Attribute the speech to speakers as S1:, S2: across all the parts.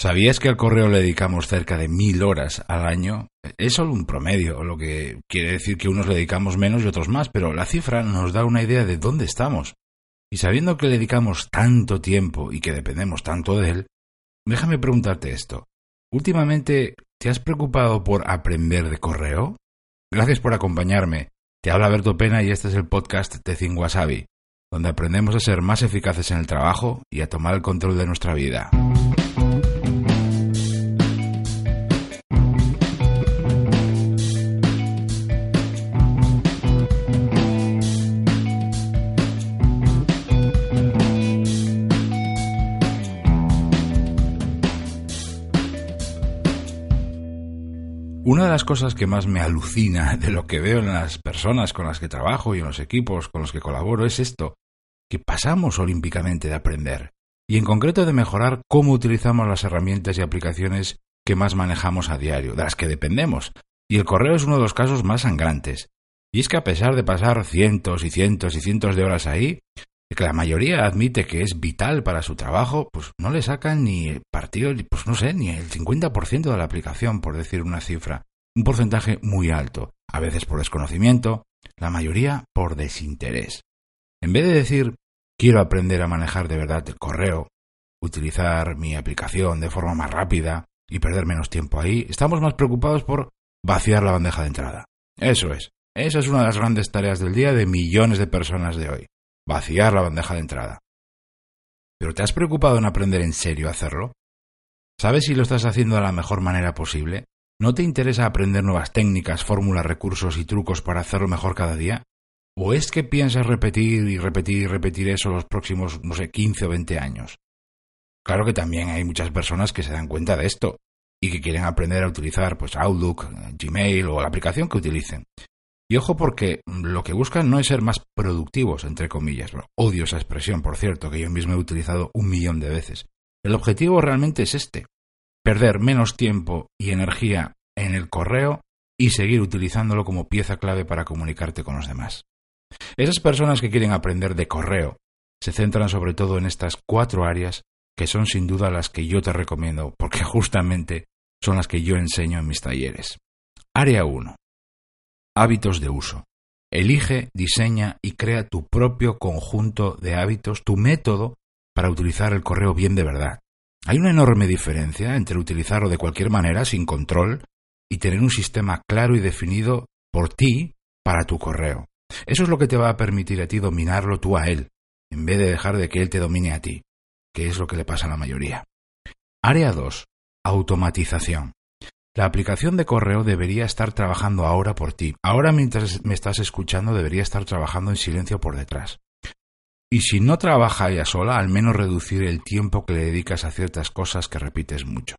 S1: ¿Sabías que al correo le dedicamos cerca de mil horas al año? Es solo un promedio, lo que quiere decir que unos le dedicamos menos y otros más, pero la cifra nos da una idea de dónde estamos. Y sabiendo que le dedicamos tanto tiempo y que dependemos tanto de él, déjame preguntarte esto. Últimamente, ¿te has preocupado por aprender de correo? Gracias por acompañarme. Te habla Berto Pena y este es el podcast de Wasabi, donde aprendemos a ser más eficaces en el trabajo y a tomar el control de nuestra vida. Una de las cosas que más me alucina de lo que veo en las personas con las que trabajo y en los equipos con los que colaboro es esto, que pasamos olímpicamente de aprender, y en concreto de mejorar cómo utilizamos las herramientas y aplicaciones que más manejamos a diario, de las que dependemos, y el correo es uno de los casos más sangrantes. Y es que a pesar de pasar cientos y cientos y cientos de horas ahí, que la mayoría admite que es vital para su trabajo, pues no le sacan ni el partido, pues no sé, ni el 50% de la aplicación, por decir una cifra. Un porcentaje muy alto, a veces por desconocimiento, la mayoría por desinterés. En vez de decir, quiero aprender a manejar de verdad el correo, utilizar mi aplicación de forma más rápida y perder menos tiempo ahí, estamos más preocupados por vaciar la bandeja de entrada. Eso es. Esa es una de las grandes tareas del día de millones de personas de hoy vaciar la bandeja de entrada. ¿Pero te has preocupado en aprender en serio a hacerlo? ¿Sabes si lo estás haciendo de la mejor manera posible? ¿No te interesa aprender nuevas técnicas, fórmulas, recursos y trucos para hacerlo mejor cada día? ¿O es que piensas repetir y repetir y repetir eso los próximos, no sé, 15 o 20 años? Claro que también hay muchas personas que se dan cuenta de esto y que quieren aprender a utilizar pues Outlook, Gmail o la aplicación que utilicen. Y ojo porque lo que buscan no es ser más productivos, entre comillas. odio esa expresión, por cierto, que yo mismo he utilizado un millón de veces. El objetivo realmente es este. Perder menos tiempo y energía en el correo y seguir utilizándolo como pieza clave para comunicarte con los demás. Esas personas que quieren aprender de correo se centran sobre todo en estas cuatro áreas que son sin duda las que yo te recomiendo porque justamente son las que yo enseño en mis talleres. Área 1. Hábitos de uso. Elige, diseña y crea tu propio conjunto de hábitos, tu método para utilizar el correo bien de verdad. Hay una enorme diferencia entre utilizarlo de cualquier manera, sin control, y tener un sistema claro y definido por ti para tu correo. Eso es lo que te va a permitir a ti dominarlo tú a él, en vez de dejar de que él te domine a ti, que es lo que le pasa a la mayoría. Área 2. Automatización. La aplicación de correo debería estar trabajando ahora por ti. Ahora mientras me estás escuchando debería estar trabajando en silencio por detrás. Y si no trabaja ella sola, al menos reducir el tiempo que le dedicas a ciertas cosas que repites mucho.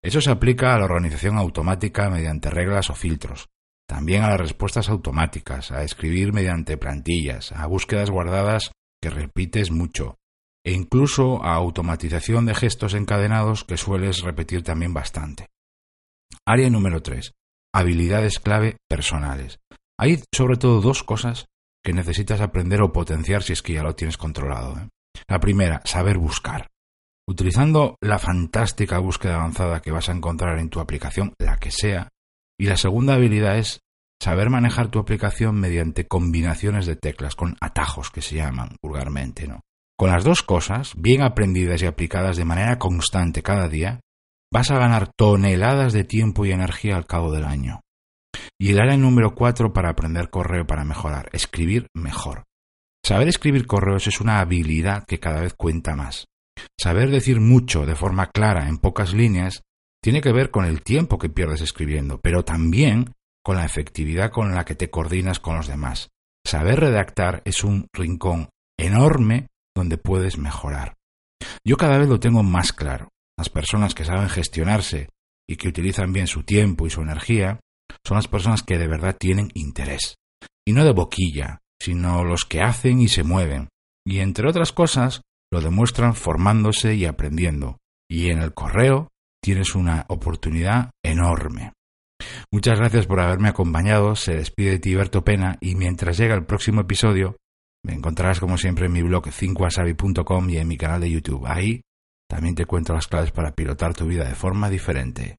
S1: Eso se aplica a la organización automática mediante reglas o filtros, también a las respuestas automáticas, a escribir mediante plantillas, a búsquedas guardadas que repites mucho, e incluso a automatización de gestos encadenados que sueles repetir también bastante. Área número 3. Habilidades clave personales. Hay sobre todo dos cosas que necesitas aprender o potenciar si es que ya lo tienes controlado. ¿eh? La primera, saber buscar. Utilizando la fantástica búsqueda avanzada que vas a encontrar en tu aplicación, la que sea. Y la segunda habilidad es saber manejar tu aplicación mediante combinaciones de teclas, con atajos que se llaman vulgarmente, ¿no? Con las dos cosas, bien aprendidas y aplicadas de manera constante cada día, vas a ganar toneladas de tiempo y energía al cabo del año. Y el área número cuatro para aprender correo para mejorar, escribir mejor. Saber escribir correos es una habilidad que cada vez cuenta más. Saber decir mucho de forma clara en pocas líneas tiene que ver con el tiempo que pierdes escribiendo, pero también con la efectividad con la que te coordinas con los demás. Saber redactar es un rincón enorme donde puedes mejorar. Yo cada vez lo tengo más claro. Las personas que saben gestionarse y que utilizan bien su tiempo y su energía son las personas que de verdad tienen interés. Y no de boquilla, sino los que hacen y se mueven. Y entre otras cosas, lo demuestran formándose y aprendiendo. Y en el correo tienes una oportunidad enorme. Muchas gracias por haberme acompañado. Se despide de Tiberto Pena y mientras llega el próximo episodio, me encontrarás como siempre en mi blog 5 y en mi canal de YouTube. Ahí también te cuento las claves para pilotar tu vida de forma diferente.